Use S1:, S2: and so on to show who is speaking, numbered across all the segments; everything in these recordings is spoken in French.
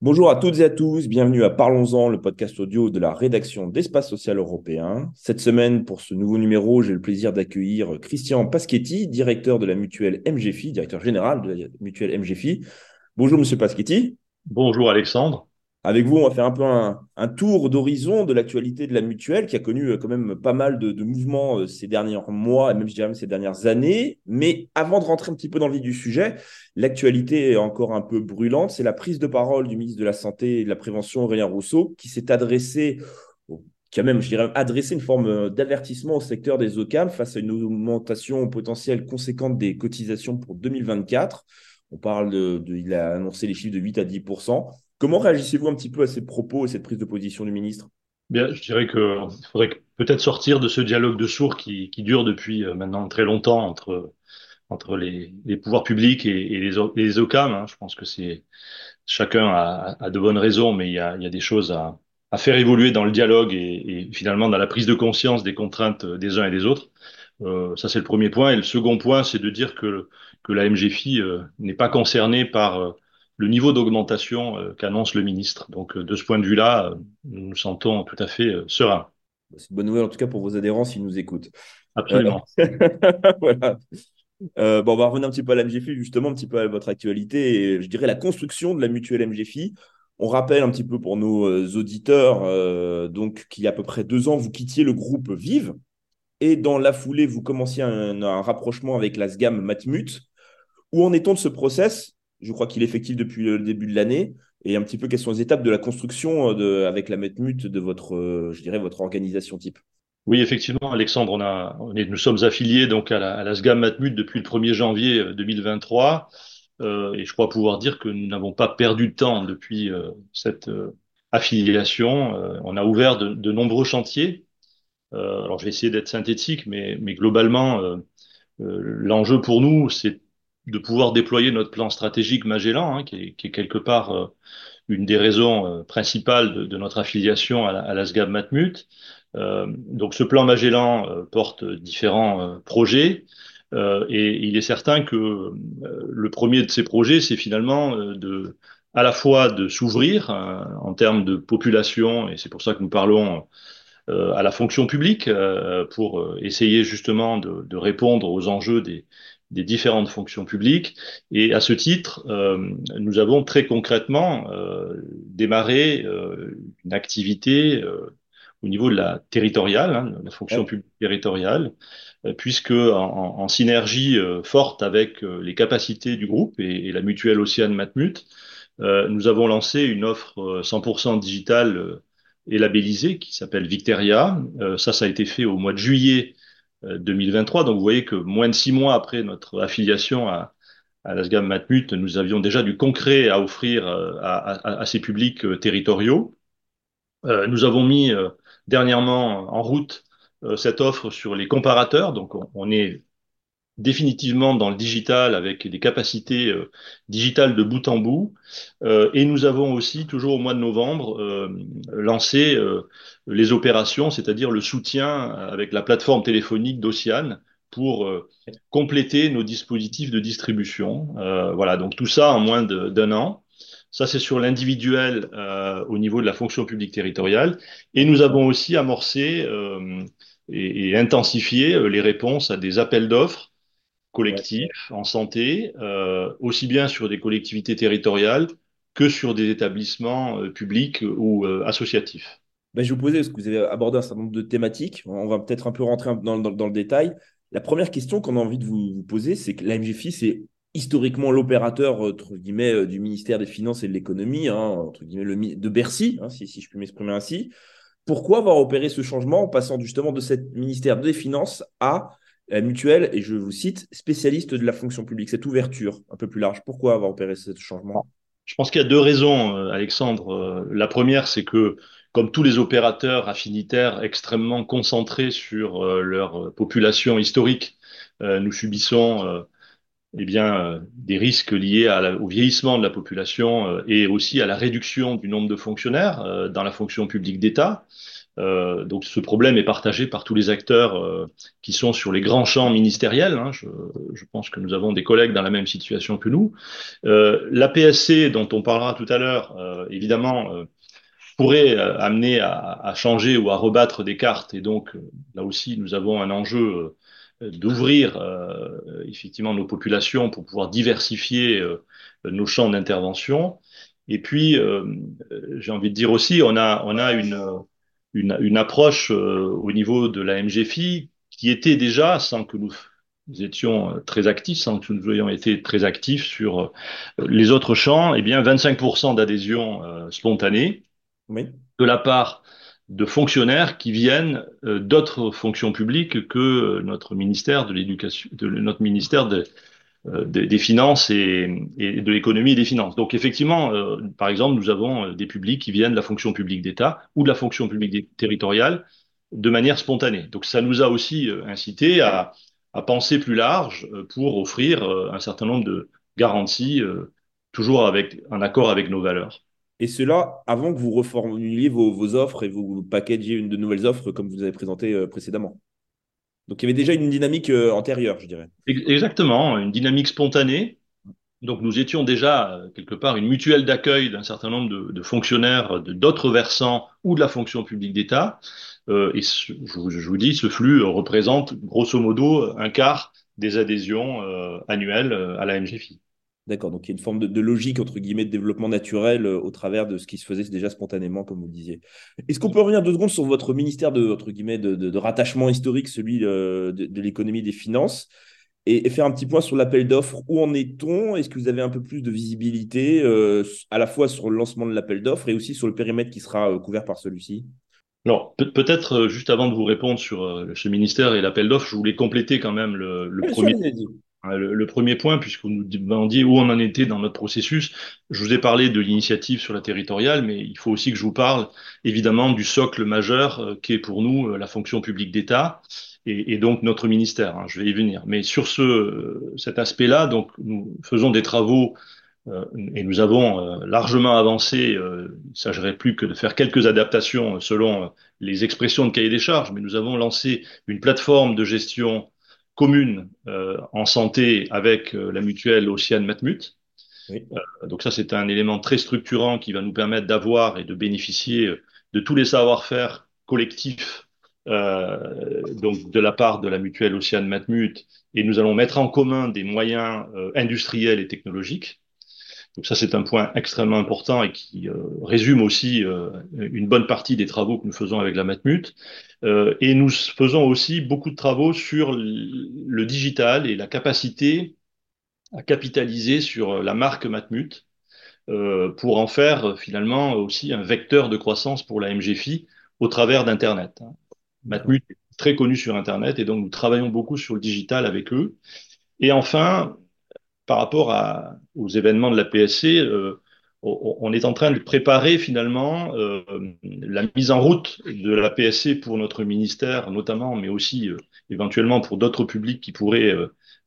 S1: Bonjour à toutes et à tous, bienvenue à Parlons-en, le podcast audio de la rédaction d'Espace Social Européen. Cette semaine, pour ce nouveau numéro, j'ai le plaisir d'accueillir Christian Paschetti, directeur de la mutuelle MGFI, directeur général de la mutuelle MGFI. Bonjour Monsieur Paschetti.
S2: Bonjour Alexandre.
S1: Avec vous, on va faire un peu un, tour d'horizon de l'actualité de la mutuelle qui a connu euh, quand même pas mal de, mouvements euh, ces derniers mois et même, ces dernières années. Mais avant de rentrer un petit peu dans le vif du sujet, l'actualité est encore un peu brûlante. C'est la prise de parole du ministre de la Santé et de la Prévention, Aurélien Rousseau, qui s'est adressé qui a même, je dirais, adressé une forme euh, d'avertissement au secteur des OCAM face à une augmentation potentielle conséquente des cotisations pour 2024. On parle de, il a annoncé les chiffres de 8 à 10 Comment réagissez-vous un petit peu à ces propos et cette prise de position du ministre?
S2: Bien, je dirais qu'il faudrait peut-être sortir de ce dialogue de sourds qui, dure depuis euh, maintenant très longtemps entre, entre les, pouvoirs publics et, les, les OCAM. Hein. Je pense que c'est chacun a, de bonnes raisons, mais il y a, des choses à, faire évoluer dans le dialogue et, finalement dans la prise de conscience des contraintes des uns et des autres. Euh, ça, c'est le premier point. Et le second point, c'est de dire que, que la MGFI euh, n'est pas concernée par le niveau d'augmentation euh, qu'annonce le ministre. Donc, euh, de ce point de vue-là, euh, nous nous sentons tout à fait sereins.
S1: C'est une bonne nouvelle, en tout cas, pour vos adhérents s'ils nous écoutent.
S2: Absolument.
S1: voilà. bon, on va revenir un petit peu à la MGFI, justement, un petit peu à votre actualité et je dirais la construction de la mutuelle MGFI. On rappelle un petit peu pour nos auditeurs donc qu'il y a à peu près deux ans, vous quittiez le groupe Vive et dans la foulée, vous commenciez un, un rapprochement avec la SGAM Matmut. Où en est-on de ce process? Je crois qu'il est effectif depuis le début de l'année. Et un petit peu, quelles sont les étapes de la construction euh, de, avec la Metmut de votre, euh, je dirais, votre organisation type?
S2: Oui, effectivement, Alexandre, on a, nous sommes affiliés donc à la, à la SGAM Matmut depuis le 1er janvier 2023. Euh, et je crois pouvoir dire que nous n'avons pas perdu de temps depuis cette affiliation. on a ouvert de, de nombreux chantiers. alors, je vais essayer d'être synthétique, mais, mais globalement, l'enjeu pour nous, c'est de pouvoir déployer notre plan stratégique Magellan, hein, qui, est, quelque part euh, une des raisons euh, principales de, notre affiliation à la, à la SGAB Matmut. Euh, donc ce plan Magellan porte différents projets et il est certain que le premier de ces projets, c'est finalement de à la fois de s'ouvrir en termes de population, et c'est pour ça que nous parlons à la fonction publique, pour essayer justement de, de répondre aux enjeux des, des différentes fonctions publiques. Et à ce titre, euh, nous avons très concrètement euh, démarré euh, une activité euh, au niveau de la territoriale, hein, la fonction publique territoriale, euh, puisque en, en synergie euh, forte avec les capacités du groupe et, et la mutuelle Océane Matmut, nous avons lancé une offre 100% digitale et labellisée qui s'appelle Victeria. ça, ça a été fait au mois de juillet 2023. Euh, Donc vous voyez que moins de six mois après notre affiliation à, à la SGAM Matmut, nous avions déjà du concret à offrir euh, à, à, à ces publics euh, territoriaux. Nous avons mis dernièrement en route cette offre sur les comparateurs. Donc on, on est définitivement dans le digital avec des capacités euh, digitales de bout en bout. Euh, et nous avons aussi, toujours au mois de novembre, euh, lancé euh, les opérations, c'est-à-dire le soutien avec la plateforme téléphonique d'Océane pour euh, compléter nos dispositifs de distribution. voilà, donc tout ça en moins d'un an. Ça, c'est sur l'individuel au niveau de la fonction publique territoriale. Et nous avons aussi amorcé et, et intensifié les réponses à des appels d'offres collectifs en santé, euh, aussi bien sur des collectivités territoriales que sur des établissements euh, publics ou euh, associatifs.
S1: Ben, je vous posais, parce que vous avez abordé un certain nombre de thématiques, on va peut-être un peu rentrer dans, dans, dans, le détail. La première question qu'on a envie de vous, vous poser, c'est que la MGFI, c'est historiquement l'opérateur entre guillemets du ministère des Finances et de l'économie, hein, entre guillemets le, de Bercy, hein, si, si je puis m'exprimer ainsi. Pourquoi avoir opéré ce changement en passant justement de cette ministère des Finances à la mutuelle, et je vous cite, spécialiste de la fonction publique, cette ouverture un peu plus large. Pourquoi avoir opéré ce changement?
S2: Je pense qu'il y a deux raisons, euh, Alexandre. Euh, la première, c'est que, comme tous les opérateurs affinitaires extrêmement concentrés sur euh, leur population historique, nous subissons eh bien, des risques liés au vieillissement de la population et aussi à la réduction du nombre de fonctionnaires dans la fonction publique d'État. Euh, donc ce problème est partagé par tous les acteurs euh, qui sont sur les grands champs ministériels. Hein. Je, je, pense que nous avons des collègues dans la même situation que nous. Euh, la PSC, dont on parlera tout à l'heure, euh, évidemment, euh, pourrait amener à, à, changer ou à rebattre des cartes. Et donc là aussi, nous avons un enjeu d'ouvrir effectivement nos populations pour pouvoir diversifier nos champs d'intervention. Et puis, j'ai envie de dire aussi, on a, on a une une, une approche euh, au niveau de la MGFI qui était déjà, sans que nous, nous étions euh, très actifs, sans que nous ayons été très actifs sur euh, les autres champs, eh bien 25% d'adhésion spontanée oui. de la part de fonctionnaires qui viennent d'autres fonctions publiques que notre ministère de l'éducation, de notre ministère de, euh, des, des, finances et, de l'économie et des finances. Donc effectivement, euh, par exemple, nous avons euh, des publics qui viennent de la fonction publique d'État ou de la fonction publique territoriale de manière spontanée. Donc ça nous a aussi incité à, penser plus large pour offrir un certain nombre de garanties, toujours avec un accord avec nos valeurs.
S1: Et cela avant que vous reformuliez vos, vos offres et vous packagiez une de nouvelles offres comme vous avez présenté précédemment. Donc il y avait déjà une dynamique euh, antérieure, je dirais.
S2: Exactement, une dynamique spontanée. Donc nous étions déjà euh, quelque part une mutuelle d'accueil d'un certain nombre de, fonctionnaires de d'autres versants ou de la fonction publique d'État. Euh, et je, vous dis, ce flux représente grosso modo un quart des adhésions euh, annuelles euh, à la MGFI.
S1: D'accord, donc il y a une forme de, de, logique, entre guillemets, de développement naturel euh, au travers de ce qui se faisait déjà spontanément, comme vous disiez. Est-ce qu'on peut revenir deux secondes sur votre ministère de, entre guillemets, de, de rattachement historique, celui euh, de, l'économie et des finances, et, et, faire un petit point sur l'appel d'offres? Où en est-on? Est-ce que vous avez un peu plus de visibilité, euh, à la fois sur le lancement de l'appel d'offres et aussi sur le périmètre qui sera couvert par celui-ci?
S2: Alors, peut-être juste avant de vous répondre sur ce ministère et l'appel d'offres, je voulais compléter quand même le, le premier. Le, premier point, puisqu'on nous demandiez où on en était dans notre processus, je vous ai parlé de l'initiative sur la territoriale, mais il faut aussi que je vous parle évidemment du socle majeur euh, qui est pour nous euh, la fonction publique d'État et, donc notre ministère. Hein, je vais y venir. Mais sur ce, euh, cet aspect-là, donc nous faisons des travaux euh, et nous avons largement avancé. il ne s'agirait plus que de faire quelques adaptations selon les expressions de cahier des charges, mais nous avons lancé une plateforme de gestion commune euh, en santé avec euh, la mutuelle Océane Matmut. Oui. Euh, donc ça, c'est un élément très structurant qui va nous permettre d'avoir et de bénéficier de tous les savoir-faire collectifs euh, donc de la part de la mutuelle Océane Matmut, et nous allons mettre en commun des moyens euh, industriels et technologiques. Donc ça, c'est un point extrêmement important et qui euh, résume aussi une bonne partie des travaux que nous faisons avec la Matmut. Euh, et nous faisons aussi beaucoup de travaux sur le digital et la capacité à capitaliser sur la marque Matmut euh, pour en faire finalement aussi un vecteur de croissance pour la MGFI au travers d'Internet. Matmut est très connu sur Internet et donc nous travaillons beaucoup sur le digital avec eux. Et enfin, par rapport à, aux événements de la PSC, euh, on est en train de préparer finalement euh, la mise en route de la PSC pour notre ministère notamment, mais aussi euh, éventuellement pour d'autres publics qui pourraient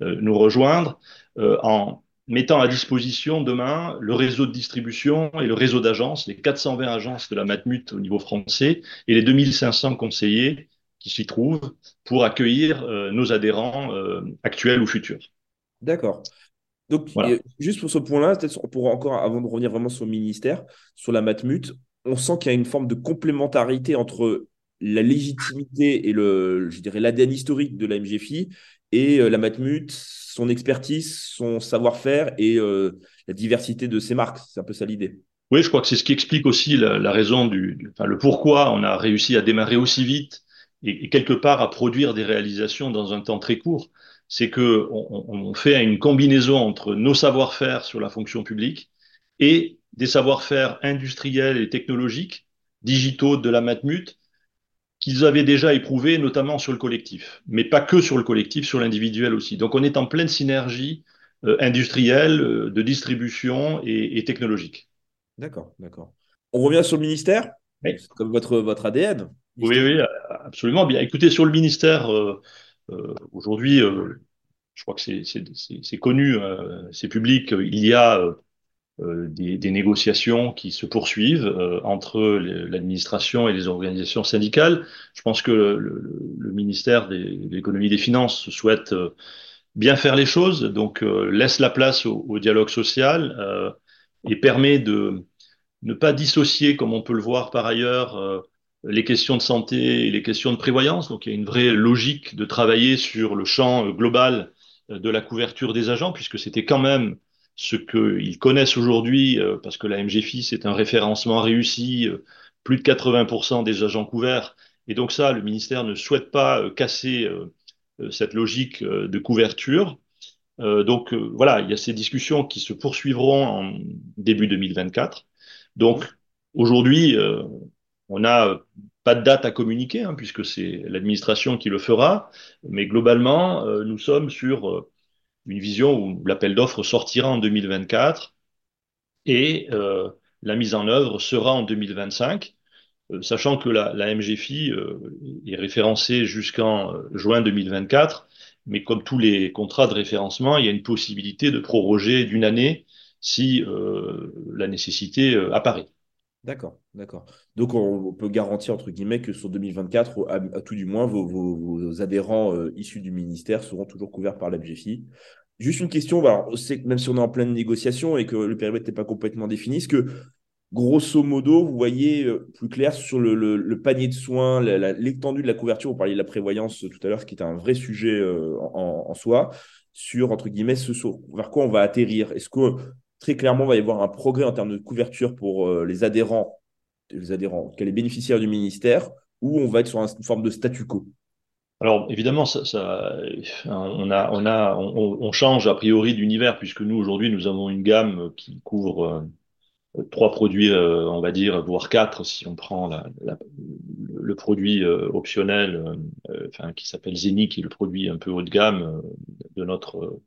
S2: nous rejoindre, en mettant à disposition demain le réseau de distribution et le réseau d'agences, les 420 agences de la Matmut au niveau français et les 2500 conseillers qui s'y trouvent pour accueillir nos adhérents actuels ou futurs.
S1: D'accord. Donc, voilà. juste pour ce point-là, peut-être pour encore, avant de revenir vraiment sur le ministère, sur la Matmut, on sent qu'il y a une forme de complémentarité entre la légitimité et le, je dirais, l'ADN historique de la MGFI et euh, la Matmut, son expertise, son savoir-faire et euh, la diversité de ses marques. C'est un peu ça l'idée.
S2: Oui, je crois que c'est ce qui explique aussi la, la raison du, du, enfin, le pourquoi on a réussi à démarrer aussi vite et, et, quelque part à produire des réalisations dans un temps très court c'est que on, on, fait une combinaison entre nos savoir-faire sur la fonction publique et des savoir-faire industriels et technologiques, digitaux de la Matmut, qu'ils avaient déjà éprouvés, notamment sur le collectif, mais pas que sur le collectif, sur l'individuel aussi. Donc on est en pleine synergie euh, industrielle, euh, de distribution et, et technologique.
S1: D'accord, d'accord. On revient sur le ministère, oui. comme votre, votre ADN.
S2: Oui, oui, absolument. Bien, écoutez, sur le ministère, euh, aujourd'hui, euh, je crois que c'est connu, euh, c'est public, il y a des, négociations qui se poursuivent entre l'administration et les organisations syndicales. Je pense que le, ministère de l'économie et des finances souhaite bien faire les choses, donc laisse la place au dialogue social et permet de ne pas dissocier, comme on peut le voir par ailleurs, les questions de santé et les questions de prévoyance. Donc il y a une vraie logique de travailler sur le champ euh, global euh, de la couverture des agents, puisque c'était quand même ce qu'ils connaissent aujourd'hui, euh, parce que la MGFI, c'est un référencement réussi, plus de 80% des agents couverts. Et donc ça, le ministère ne souhaite pas casser cette logique de couverture. Donc voilà, il y a ces discussions qui se poursuivront en début 2024. Donc aujourd'hui, on n'a pas de date à communiquer, hein, puisque c'est l'administration qui le fera, mais globalement, euh, nous sommes sur euh, une vision où l'appel d'offres sortira en 2024 et euh, la mise en œuvre sera en 2025, sachant que la, la MGFI est référencée jusqu'en juin 2024, mais comme tous les contrats de référencement, il y a une possibilité de proroger d'une année si la nécessité apparaît.
S1: D'accord, d'accord. Donc on, peut garantir entre guillemets que sur 2024, à, tout du moins, vos, adhérents euh, issus du ministère seront toujours couverts par la BGFI. Juste une question, alors, même si on est en pleine négociation et que le périmètre n'est pas complètement défini, est-ce que grosso modo, vous voyez euh, plus clair sur le, panier de soins, l'étendue de la couverture, vous parliez de la prévoyance tout à l'heure, ce qui est un vrai sujet euh, en, soi, sur entre guillemets vers quoi on va atterrir? Est-ce que très clairement, il va y avoir un progrès en termes de couverture pour euh, les adhérents, les adhérents, bénéficiaires du ministère, ou on va être sur une forme de statu quo.
S2: Alors évidemment, ça, ça, on, a, on, a, on, change a priori d'univers puisque nous aujourd'hui nous avons une gamme qui couvre euh, trois produits, euh, on va dire, voire quatre si on prend le produit optionnel, enfin qui s'appelle Zeni, qui est le produit un peu haut de gamme de notre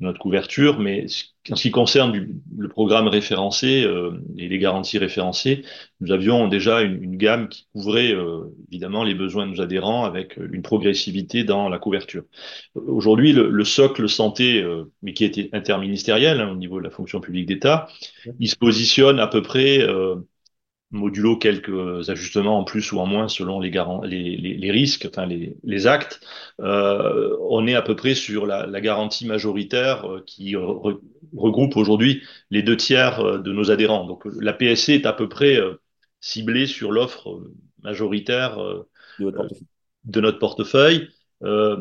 S2: notre couverture, mais en ce qui concerne du, le programme référencé euh, et les garanties référencées, nous avions déjà une, une gamme qui couvrait euh, évidemment les besoins de nos adhérents avec une progressivité dans la couverture. Aujourd'hui, le, le, socle santé, euh, mais qui était interministériel hein, au niveau de la fonction publique d'État, il se positionne à peu près modulo quelques ajustements en plus ou en moins selon les, les, les, les risques, enfin les, les actes, euh, on est à peu près sur la, la garantie majoritaire euh, qui regroupe aujourd'hui les deux tiers euh, de nos adhérents. Donc la PSC est à peu près ciblée sur l'offre majoritaire de notre portefeuille. Euh,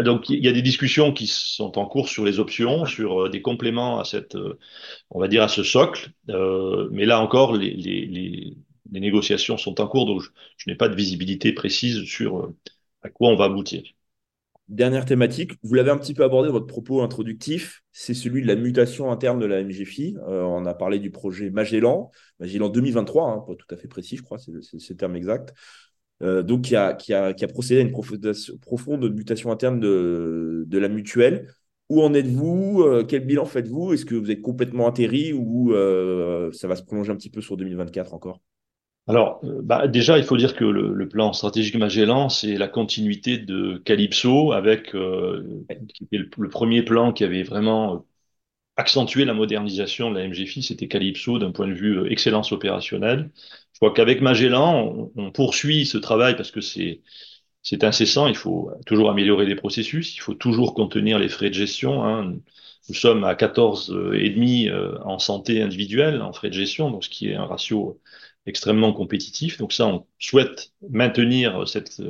S2: donc il y a des discussions qui sont en cours sur les options, sur euh, des compléments à cette, euh, on va dire à ce socle. Mais là encore, les, négociations sont en cours, donc je, n'ai pas de visibilité précise sur à quoi on va aboutir.
S1: Dernière thématique, vous l'avez un petit peu abordé dans votre propos introductif, c'est celui de la mutation interne de la MGFI. On a parlé du projet Magellan, Magellan 2023, hein, pas tout à fait précis, je crois, c'est le terme exact. Euh, donc qui a, qui, a, qui a, procédé à une profonde mutation interne de, de la mutuelle. Où en êtes-vous? Euh, Quel bilan faites-vous? Est-ce que vous êtes complètement atterri ou euh, ça va se prolonger un petit peu sur 2024 encore?
S2: Alors, bah, déjà, il faut dire que le, le plan stratégique Magellan, c'est la continuité de Calypso, avec euh, qui était le, le, premier plan qui avait vraiment accentué la modernisation de la MGFI, c'était Calypso d'un point de vue excellence opérationnelle. Je crois qu'avec Magellan, on, poursuit ce travail parce que c'est incessant. Il faut toujours améliorer les processus. Il faut toujours contenir les frais de gestion. Hein. Nous sommes à 14 et demi euh, en santé individuelle, en frais de gestion, donc ce qui est un ratio extrêmement compétitif. Donc ça, on souhaite maintenir cette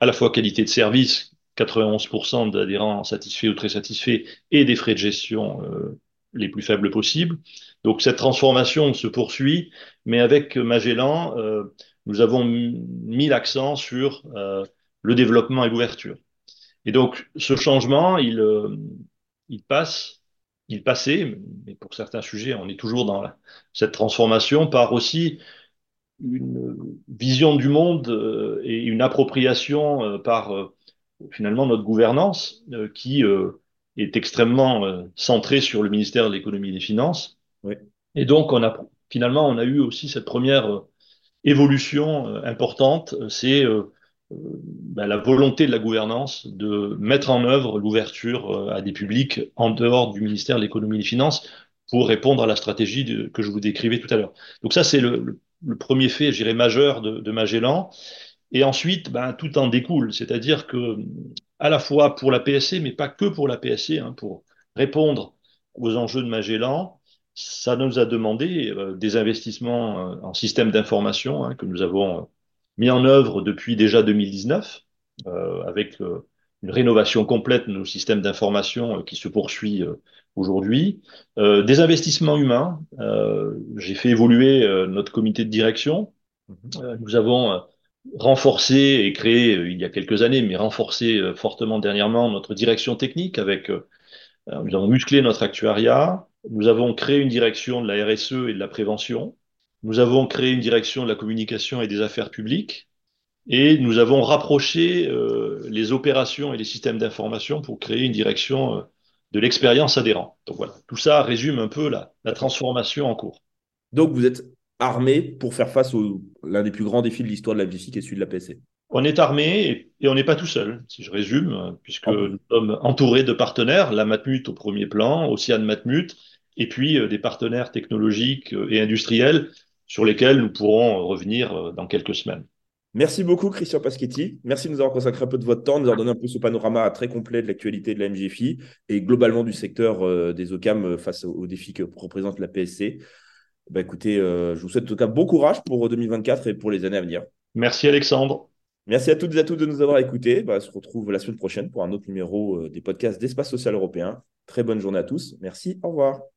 S2: à la fois qualité de service, 91% d'adhérents satisfaits ou très satisfaits, et des frais de gestion euh, les plus faibles possibles. Donc cette transformation se poursuit, mais avec Magellan, euh, nous avons mis l'accent sur euh, le développement et l'ouverture. Et donc ce changement, il, euh, il passe, il passait, mais pour certains sujets, on est toujours dans cette transformation par aussi une vision du monde et une appropriation par finalement notre gouvernance qui est extrêmement centrée sur le ministère de l'économie et des finances.
S1: Oui.
S2: Et donc on a finalement on a eu aussi cette première évolution importante, c'est ben, la volonté de la gouvernance de mettre en œuvre l'ouverture à des publics en dehors du ministère de l'économie et des finances pour répondre à la stratégie que je vous décrivais tout à l'heure. Donc ça, c'est le, premier fait, je dirais, majeur de, Magellan. Et ensuite, ben, tout en découle, c'est-à-dire que à la fois pour la PSC, mais pas que pour la PSC, hein, pour répondre aux enjeux de Magellan, ça nous a demandé euh, des investissements euh, en système d'information hein, que nous avons euh, mis en œuvre depuis déjà 2019, avec une rénovation complète de nos systèmes d'information qui se poursuit aujourd'hui. des investissements humains. J'ai fait évoluer notre comité de direction. Mm-hmm. nous avons renforcé et créé il y a quelques années, mais renforcé fortement dernièrement notre direction technique avec nous avons musclé notre actuariat, nous avons créé une direction de la RSE et de la prévention, nous avons créé une direction de la communication et des affaires publiques, et nous avons rapproché euh, les opérations et les systèmes d'information pour créer une direction euh, de l'expérience adhérente. Donc voilà, tout ça résume un peu la, la transformation en cours.
S1: Donc vous êtes armé pour faire face à l'un des plus grands défis de l'histoire de la BFI qui est celui de la PSC
S2: on est armé et, on n'est pas tout seul, si je résume, puisque ah nous sommes entourés de partenaires, la Matmut au premier plan, Océane Matmut, et puis euh, des partenaires technologiques euh, et industriels sur lesquels nous pourrons revenir euh, dans quelques semaines.
S1: Merci beaucoup, Christian Paschetti. Merci de nous avoir consacré un peu de votre temps, de nous avoir donné un peu ce panorama très complet de l'actualité de la MGFI et globalement du secteur des OCAM face aux défis que représente la PSC. Bah, écoutez, je vous souhaite en tout cas bon courage pour 2024 et pour les années à venir.
S2: Merci, Alexandre.
S1: Merci à toutes et à tous de nous avoir écoutés. Bah, on se retrouve la semaine prochaine pour un autre numéro euh, des podcasts d'Espace Social Européen. Très bonne journée à tous. Merci. Au revoir.